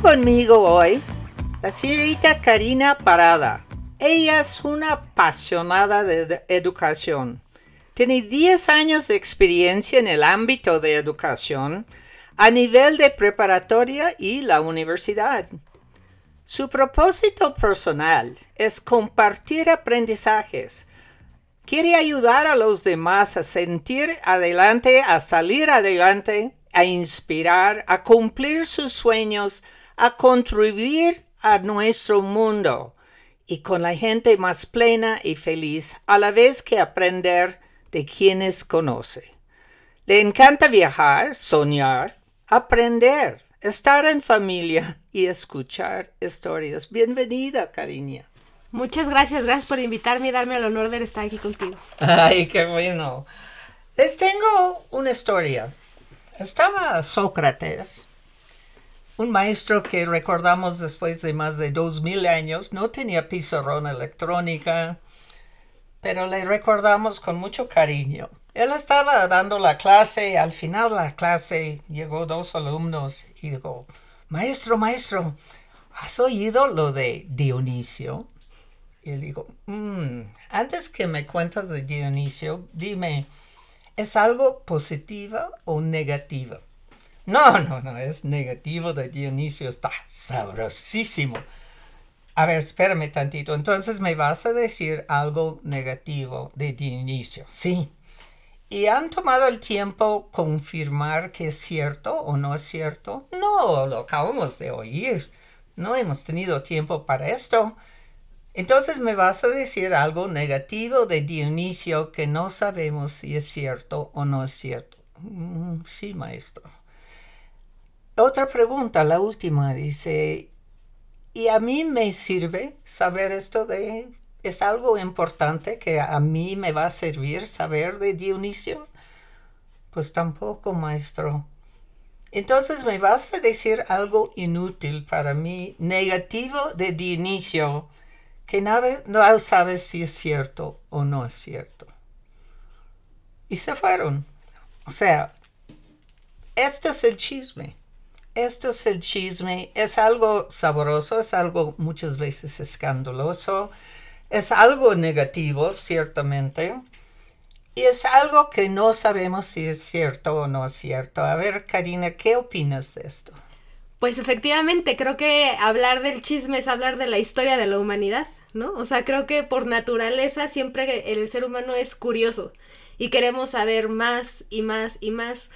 Conmigo hoy la señorita Karina Parada. Ella es una apasionada de educación. Tiene 10 años de experiencia en el ámbito de educación a nivel de preparatoria y la universidad. Su propósito personal es compartir aprendizajes. Quiere ayudar a los demás a sentir adelante, a salir adelante, a inspirar, a cumplir sus sueños, a contribuir a nuestro mundo y con la gente más plena y feliz, a la vez que aprender de quienes conoce. Le encanta viajar, soñar, aprender, estar en familia y escuchar historias. Bienvenida, cariña. Muchas gracias, gracias por invitarme y darme el honor de estar aquí contigo. Ay, qué bueno. Les tengo una historia. Estaba Sócrates, un maestro que recordamos después de más de dos mil años, no tenía pizarrón electrónica, pero le recordamos con mucho cariño. Él estaba dando la clase, al final de la clase llegó dos alumnos y dijo, maestro, maestro, ¿has oído lo de Dionisio? Y él dijo, mm, antes que me cuentas de Dionisio, dime, ¿es algo positivo o negativo? No, no, no, es negativo de Dionisio, está sabrosísimo. A ver, espérame tantito. Entonces me vas a decir algo negativo de Dionisio. Sí. ¿Y han tomado el tiempo confirmar que es cierto o no es cierto? No, lo acabamos de oír. No hemos tenido tiempo para esto. Entonces me vas a decir algo negativo de Dionisio que no sabemos si es cierto o no es cierto. Mm, sí, maestro. Otra pregunta, la última, dice, ¿y a mí me sirve saber esto de... ¿Es algo importante que a mí me va a servir saber de Dionisio? Pues tampoco, maestro. Entonces me vas a decir algo inútil para mí, negativo de Dionisio que no sabes si es cierto o no es cierto. Y se fueron. O sea, esto es el chisme. Esto es el chisme. Es algo sabroso, es algo muchas veces escandaloso, es algo negativo, ciertamente. Y es algo que no sabemos si es cierto o no es cierto. A ver, Karina, ¿qué opinas de esto? Pues efectivamente, creo que hablar del chisme es hablar de la historia de la humanidad, ¿no? O sea, creo que por naturaleza siempre el ser humano es curioso y queremos saber más y más y más,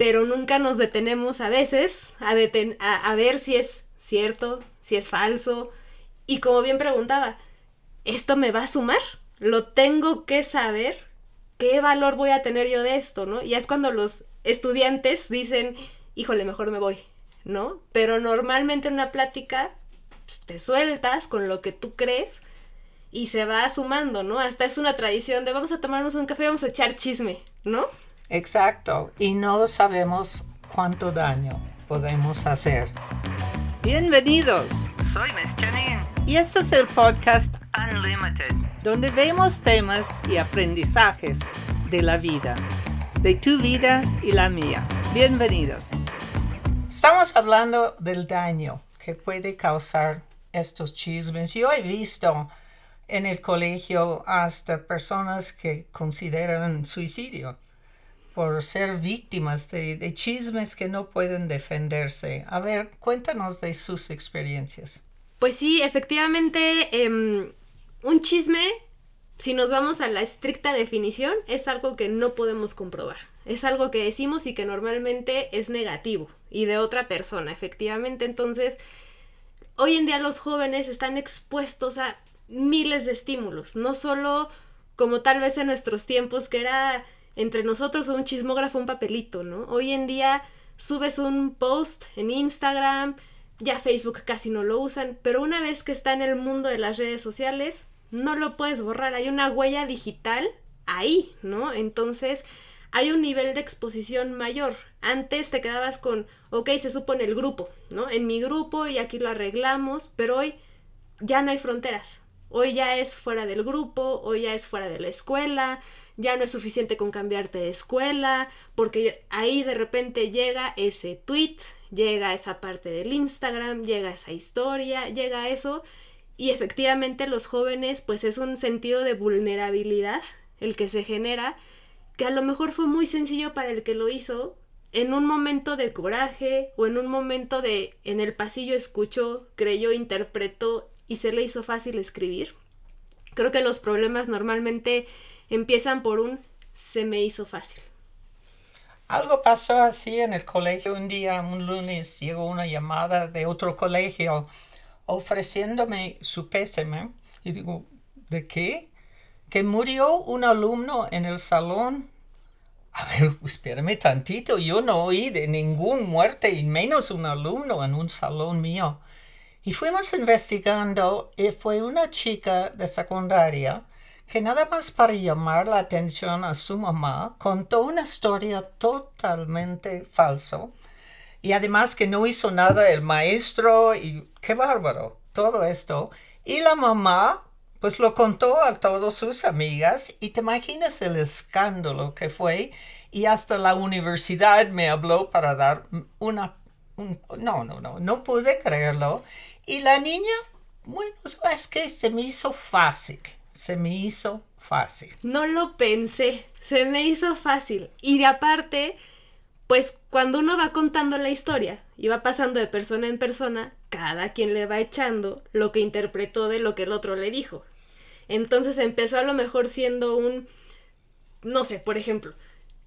pero nunca nos detenemos a veces a, a, ver si es cierto, si es falso. Y como bien preguntaba, ¿esto me va a sumar? ¿Lo tengo que saber? ¿Qué valor voy a tener yo de esto, no? Y es cuando los estudiantes dicen, híjole, mejor me voy, ¿no? Pero normalmente en una plática pues, te sueltas con lo que tú crees y se va sumando, ¿no? Hasta es una tradición de vamos a tomarnos un café vamos a echar chisme, ¿no? Exacto, y no sabemos cuánto daño podemos hacer. Bienvenidos, soy Miss Janine y este es el podcast Unlimited, donde vemos temas y aprendizajes de la vida, de tu vida y la mía. Bienvenidos. Estamos hablando del daño que puede causar estos chismes. Yo he visto en el colegio hasta personas que consideran suicidio por ser víctimas de, chismes que no pueden defenderse. A ver, cuéntanos de sus experiencias. Pues sí, efectivamente, em, un chisme, si nos vamos a la estricta definición, es algo que no podemos comprobar. Es algo que decimos y que normalmente es negativo y de otra persona, efectivamente. Entonces, hoy en día los jóvenes están expuestos a miles de estímulos, no solo como tal vez en nuestros tiempos que era entre nosotros o un chismógrafo un papelito, ¿no? Hoy en día subes un post en Instagram, ya Facebook casi no lo usan, pero una vez que está en el mundo de las redes sociales, no lo puedes borrar, hay una huella digital ahí, ¿no? Entonces, hay un nivel de exposición mayor. Antes te quedabas con, ok, se supone el grupo, ¿no? En mi grupo y aquí lo arreglamos, pero hoy ya no hay fronteras. Hoy ya es fuera del grupo, hoy ya es fuera de la escuela, ya no es suficiente con cambiarte de escuela, porque ahí de repente llega ese tweet, llega esa parte del Instagram, llega esa historia, llega eso, y efectivamente los jóvenes pues es un sentido de vulnerabilidad el que se genera, que a lo mejor fue muy sencillo para el que lo hizo, en un momento de coraje o en un momento de en el pasillo escuchó, creyó, interpretó y se le hizo fácil escribir. Creo que los problemas normalmente empiezan por un se me hizo fácil. Algo pasó así en el colegio un día, un lunes, llegó una llamada de otro colegio ofreciéndome su pésame. Y digo, ¿de qué? Que murió un alumno en el salón. A ver, espérame tantito, yo no oí de ningún muerte y menos un alumno en un salón mío. Y fuimos investigando y fue una chica de secundaria que nada más para llamar la atención a su mamá contó una historia totalmente falsa y además que no hizo nada el maestro y qué bárbaro todo esto. Y la mamá pues lo contó a todas sus amigas y te imaginas el escándalo que fue y hasta la universidad me habló para dar una no no no no pude creerlo y la niña bueno es que se me hizo fácil se me hizo fácil. No lo pensé, se me hizo fácil. Y de aparte, pues cuando uno va contando la historia y va pasando de persona en persona, cada quien le va echando lo que interpretó de lo que el otro le dijo. Entonces empezó a lo mejor siendo un, no sé, por ejemplo,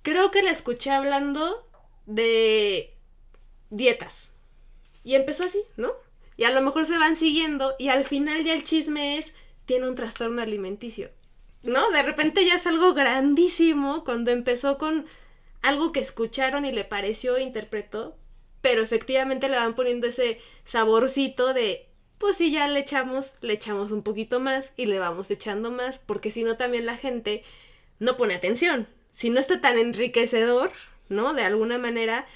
creo que la escuché hablando de dietas. Y empezó así, ¿no? Y a lo mejor se van siguiendo y al final ya el chisme es tiene un trastorno alimenticio. ¿No? De repente ya es algo grandísimo cuando empezó con algo que escucharon y le pareció, interpretó, pero efectivamente le van poniendo ese saborcito de, pues si ya le echamos, le echamos un poquito más y le vamos echando más, porque si no también la gente no pone atención. Si no está tan enriquecedor, ¿no? De alguna manera,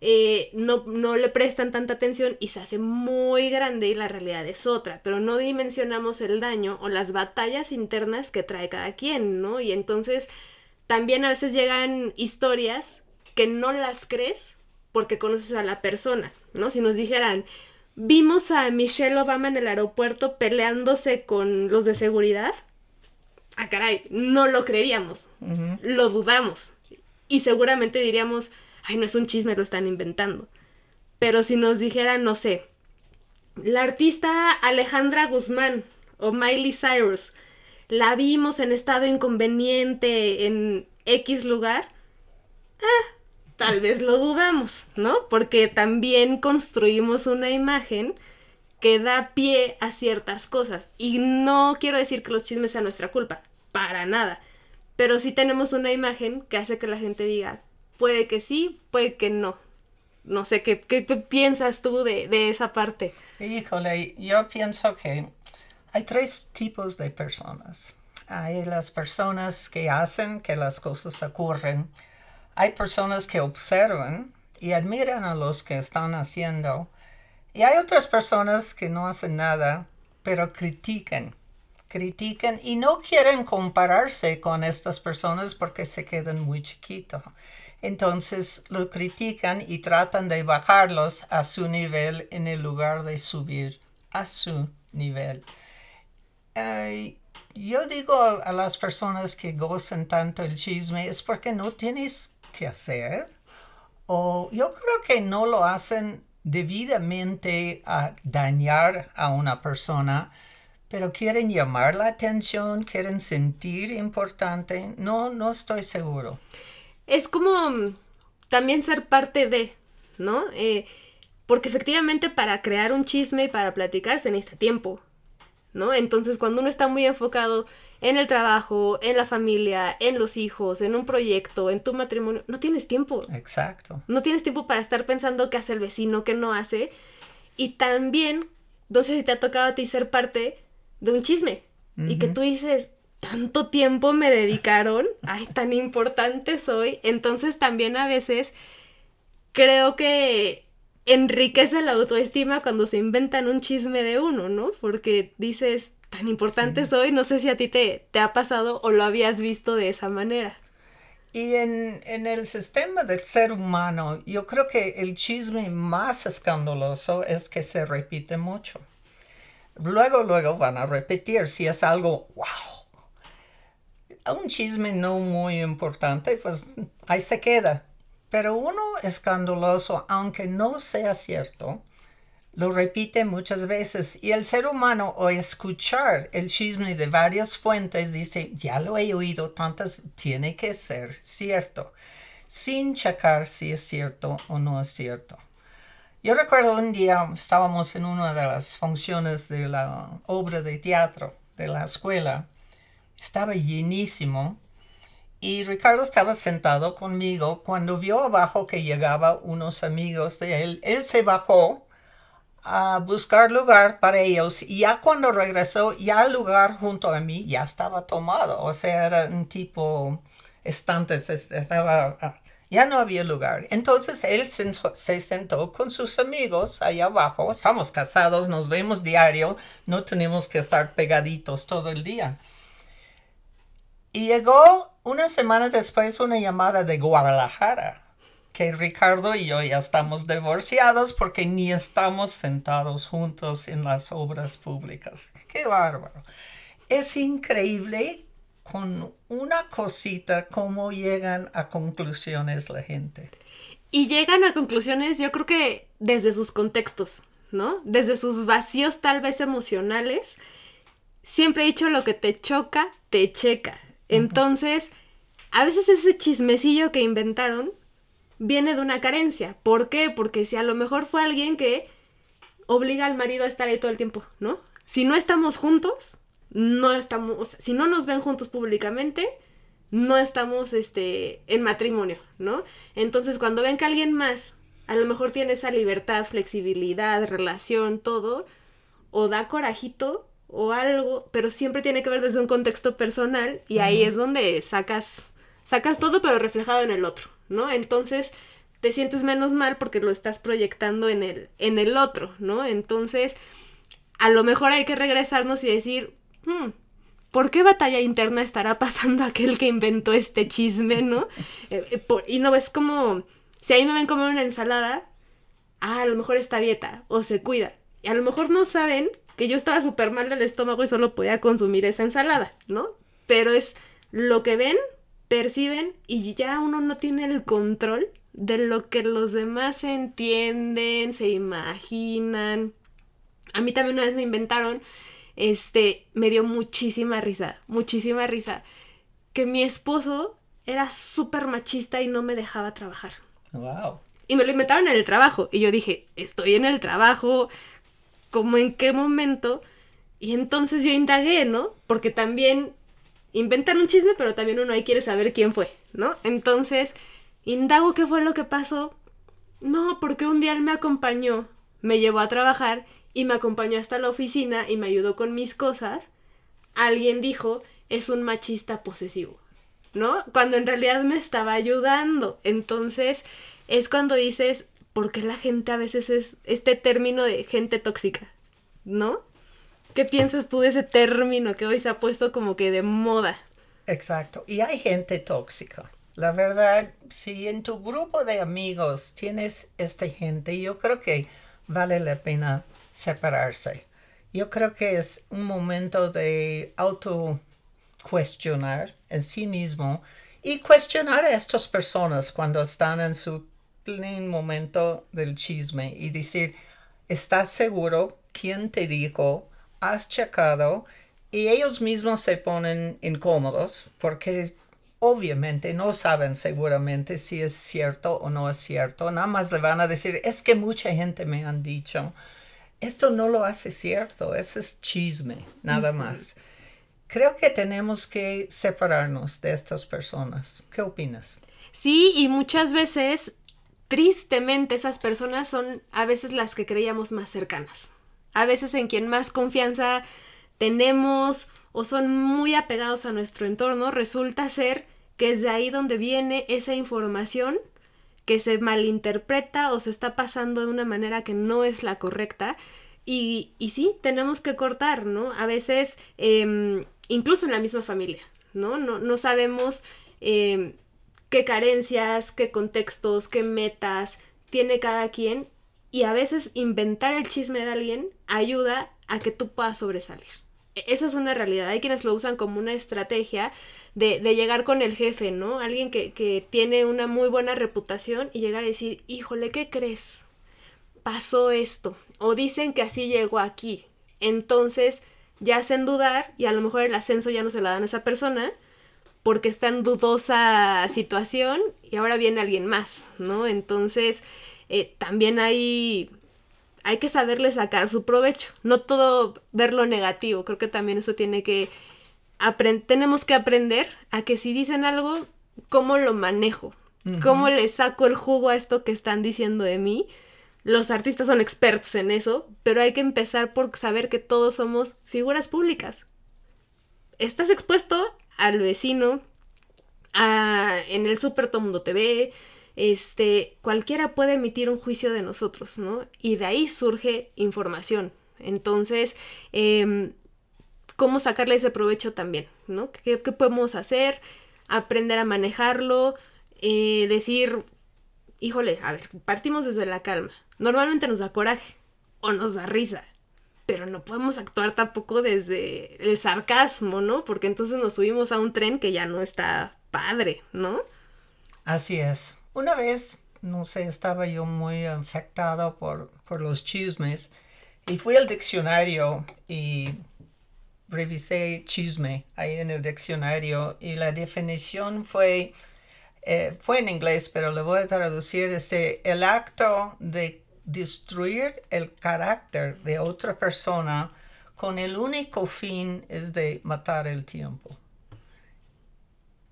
eh, no, no le prestan tanta atención y se hace muy grande y la realidad es otra, pero no dimensionamos el daño o las batallas internas que trae cada quien, ¿no? Y entonces también a veces llegan historias que no las crees porque conoces a la persona, ¿no? Si nos dijeran, vimos a Michelle Obama en el aeropuerto peleándose con los de seguridad, ah, caray, no lo creeríamos, lo dudamos. Y seguramente diríamos, ay, no es un chisme, lo están inventando. Pero si nos dijeran, no sé, la artista Alejandra Guzmán o Miley Cyrus, la vimos en estado inconveniente en X lugar, ah, tal vez lo dudamos, ¿no? Porque también construimos una imagen que da pie a ciertas cosas. Y no quiero decir que los chismes sean nuestra culpa, para nada. Pero sí tenemos una imagen que hace que la gente diga, puede que sí, puede que no. No sé, ¿qué, qué, piensas tú de, de, esa parte? Híjole, yo pienso que hay tres tipos de personas. Hay las personas que hacen que las cosas ocurren. Hay personas que observan y admiran a los que están haciendo. Y hay otras personas que no hacen nada, pero critican. Critican y no quieren compararse con estas personas porque se quedan muy chiquitos entonces lo critican y tratan de bajarlos a su nivel en el lugar de subir a su nivel. yo digo a, las personas que gozan tanto el chisme es porque no tienes que hacer o yo creo que no lo hacen debidamente a dañar a una persona, pero quieren llamar la atención, quieren sentir importante. No, no estoy seguro es como mm, también ser parte de, ¿no? Eh, porque efectivamente para crear un chisme y para platicar se necesita tiempo, ¿no? Entonces cuando uno está muy enfocado en el trabajo, en la familia, en los hijos, en un proyecto, en tu matrimonio, no tienes tiempo. Exacto. No tienes tiempo para estar pensando qué hace el vecino, qué no hace. Y también, no sé si te ha tocado a ti ser parte de un chisme. Y que tú dices, tanto tiempo me dedicaron, ay, tan importante soy. Entonces también a veces creo que enriquece la autoestima cuando se inventan un chisme de uno, ¿no? Porque dices, tan importantes hoy. No sé si a ti te, te ha pasado o lo habías visto de esa manera. Y en, en, el sistema del ser humano, yo creo que el chisme más escandaloso es que se repite mucho. Luego, luego van a repetir si es algo, wow. Un chisme no muy importante, pues ahí se queda. Pero uno escandaloso, aunque no sea cierto, lo repite muchas veces y el ser humano o escuchar el chisme de varias fuentes dice, ya lo he oído tantas, tiene que ser cierto, sin checar si es cierto o no es cierto. Yo recuerdo un día estábamos en una de las funciones de la obra de teatro de la escuela, estaba llenísimo y Ricardo estaba sentado conmigo cuando vio abajo que llegaba unos amigos de él. Él se bajó a buscar lugar para ellos y ya cuando regresó, ya el lugar junto a mí ya estaba tomado, o sea, era un tipo estantes, estaba, ya no había lugar. Entonces él se sentó con sus amigos allá abajo, estamos casados, nos vemos diario, no tenemos que estar pegaditos todo el día. Y llegó una semana después una llamada de Guadalajara que Ricardo y yo ya estamos divorciados porque ni estamos sentados juntos en las obras públicas. Qué bárbaro. Es increíble con una cosita cómo llegan a conclusiones la gente. Y llegan a conclusiones yo creo que desde sus contextos, ¿no? Desde sus vacíos tal vez emocionales. Siempre he dicho lo que te choca, te checa. Entonces, a veces ese chismecillo que inventaron viene de una carencia. ¿Por qué? Porque si a lo mejor fue alguien que obliga al marido a estar ahí todo el tiempo, ¿no? Si no estamos juntos, no estamos, si no nos ven juntos públicamente, no estamos este en matrimonio, ¿no? Entonces, cuando ven que alguien más a lo mejor tiene esa libertad, flexibilidad, relación, todo, o da corajito o algo, pero siempre tiene que ver desde un contexto personal y ahí es donde sacas sacas todo pero reflejado en el otro, ¿no? Entonces te sientes menos mal porque lo estás proyectando en el, en el otro, ¿no? Entonces, a lo mejor hay que regresarnos y decir, hmm, ¿por qué batalla interna estará pasando aquel que inventó este chisme, ¿no? Eh, eh, y no ves como, si ahí me ven comer una ensalada, ah, a lo mejor está dieta o se cuida. Y a lo mejor no saben que yo estaba súper mal del estómago y solo podía consumir esa ensalada, ¿no? Pero es lo que ven perciben y ya uno no tiene el control de lo que los demás entienden, se imaginan. A mí también una vez me inventaron, este, me dio muchísima risa, muchísima risa, que mi esposo era súper machista y no me dejaba trabajar. Wow. Y me lo inventaron en el trabajo. Y yo dije, estoy en el trabajo, ¿cómo en qué momento? Y entonces yo indagué, ¿no? Porque también inventan un chisme, pero también uno ahí quiere saber quién fue, ¿no? Entonces, indago qué fue lo que pasó. No, porque un día él me acompañó, me llevó a trabajar y me acompañó hasta la oficina y me ayudó con mis cosas. Alguien dijo, es un machista posesivo, ¿no? Cuando en realidad me estaba ayudando. Entonces, es cuando dices, ¿por qué la gente a veces es este término de gente tóxica? ¿No? ¿Qué piensas tú de ese término que hoy se ha puesto como que de moda? Exacto. Y hay gente tóxica. La verdad, si en tu grupo de amigos tienes esta gente, yo creo que vale la pena separarse. Yo creo que es un momento de auto cuestionar en sí mismo y cuestionar a estas personas cuando están en su momento del chisme y decir, ¿estás seguro quién te dijo has checado y ellos mismos se ponen incómodos porque obviamente no saben seguramente si es cierto o no es cierto. Nada más le van a decir, es que mucha gente me han dicho, esto no lo hace cierto, ese es chisme, nada más. Creo que tenemos que separarnos de estas personas. ¿Qué opinas? Sí, y muchas veces, tristemente, esas personas son a veces las que creíamos más cercanas a veces en quien más confianza tenemos o son muy apegados a nuestro entorno, resulta ser que es de ahí donde viene esa información que se malinterpreta o se está pasando de una manera que no es la correcta Y, y sí, tenemos que cortar, ¿no? A veces, em, incluso en la misma familia, ¿no? No, no sabemos em, qué carencias, qué contextos, qué metas tiene cada quien. Y a veces inventar el chisme de alguien ayuda a que tú puedas sobresalir. E, esa es una realidad. Hay quienes lo usan como una estrategia de, de llegar con el jefe, ¿no? Alguien que, que, tiene una muy buena reputación y llegar a decir, híjole, ¿qué crees? Pasó esto. O dicen que así llegó aquí. Entonces ya hacen dudar y a lo mejor el ascenso ya no se lo dan a esa persona porque está en dudosa situación y ahora viene alguien más, ¿no? Entonces eh, también hay hay que saberle sacar su provecho, no todo verlo negativo, creo que también eso tiene que tenemos que aprender a que si dicen algo, ¿cómo lo manejo? ¿Cómo le saco el jugo a esto que están diciendo de mí? Los artistas son expertos en eso, pero hay que empezar por saber que todos somos figuras públicas. Estás expuesto al vecino, a, en el Super Todo Mundo TV, este, cualquiera puede emitir un juicio de nosotros, ¿no? Y de ahí surge información. Entonces, eh, ¿cómo sacarle ese provecho también, ¿no? ¿Qué, qué podemos hacer? Aprender a manejarlo, eh, decir, híjole, a ver, partimos desde la calma. Normalmente nos da coraje o nos da risa, pero no podemos actuar tampoco desde el sarcasmo, ¿no? Porque entonces nos subimos a un tren que ya no está padre, ¿no? Así es. Una vez, no sé, estaba yo muy afectado por, por los chismes y fui al diccionario y revisé chisme ahí en el diccionario y la definición fue, eh, fue en inglés, pero le voy a traducir, este, el acto de destruir el carácter de otra persona con el único fin es de matar el tiempo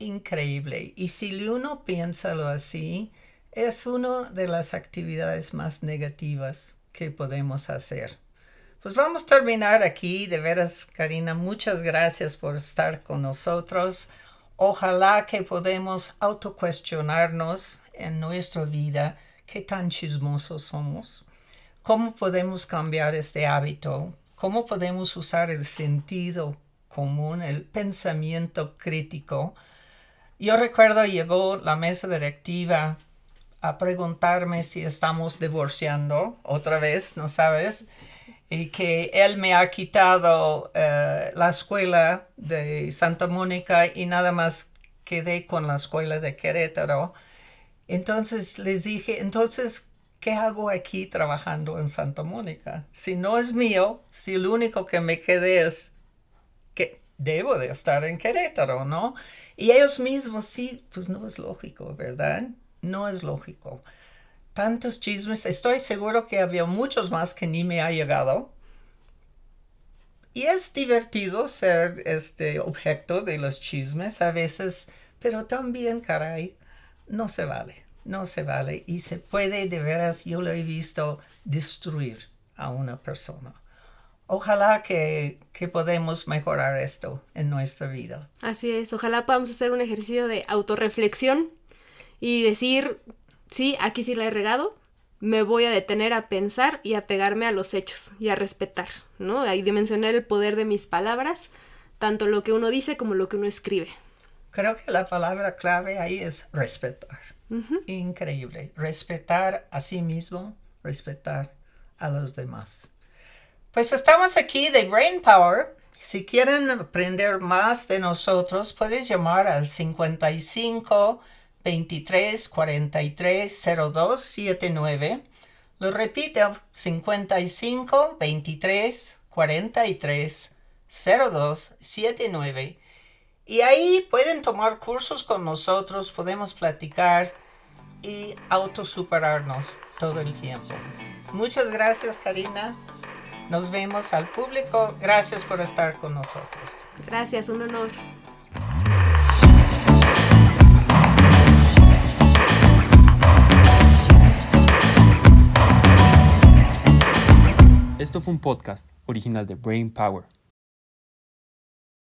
increíble. Y si uno piensa así, es una de las actividades más negativas que podemos hacer. Pues vamos a terminar aquí. De veras, Karina, muchas gracias por estar con nosotros. Ojalá que podamos autocuestionarnos en nuestra vida qué tan chismosos somos, cómo podemos cambiar este hábito, cómo podemos usar el sentido común, el pensamiento crítico yo recuerdo llegó la mesa directiva a preguntarme si estamos divorciando otra vez, ¿no sabes? Y que él me ha quitado eh, la escuela de Santa Mónica y nada más quedé con la escuela de Querétaro. Entonces les dije, entonces, ¿qué hago aquí trabajando en Santa Mónica? Si no es mío, si lo único que me quedé es que debo de estar en Querétaro, ¿no? Y ellos mismos, sí, pues no es lógico, ¿verdad? No es lógico. Tantos chismes, estoy seguro que había muchos más que ni me ha llegado. Y es divertido ser este objeto de los chismes a veces, pero también, caray, no se vale, no se vale. Y se puede, de veras, yo lo he visto, destruir a una persona ojalá que, que podamos mejorar esto en nuestra vida. Así es, ojalá podamos hacer un ejercicio de autorreflexión y decir, sí, aquí sí la he regado, me voy a detener a pensar y a pegarme a los hechos y a respetar, ¿no? Y dimensionar el poder de mis palabras, tanto lo que uno dice como lo que uno escribe. Creo que la palabra clave ahí es respetar. Increíble. Respetar a sí mismo, respetar a los demás. Pues estamos aquí de Brain Power. Si quieren aprender más de nosotros, puedes llamar al 55 23 43 02 79. Lo repito, 55 23 43 02 79. Y ahí pueden tomar cursos con nosotros, podemos platicar y autosuperarnos todo el tiempo. Muchas gracias, Karina. Nos vemos al público. Gracias por estar con nosotros. Gracias, un honor. Esto fue un podcast original de Brain Power.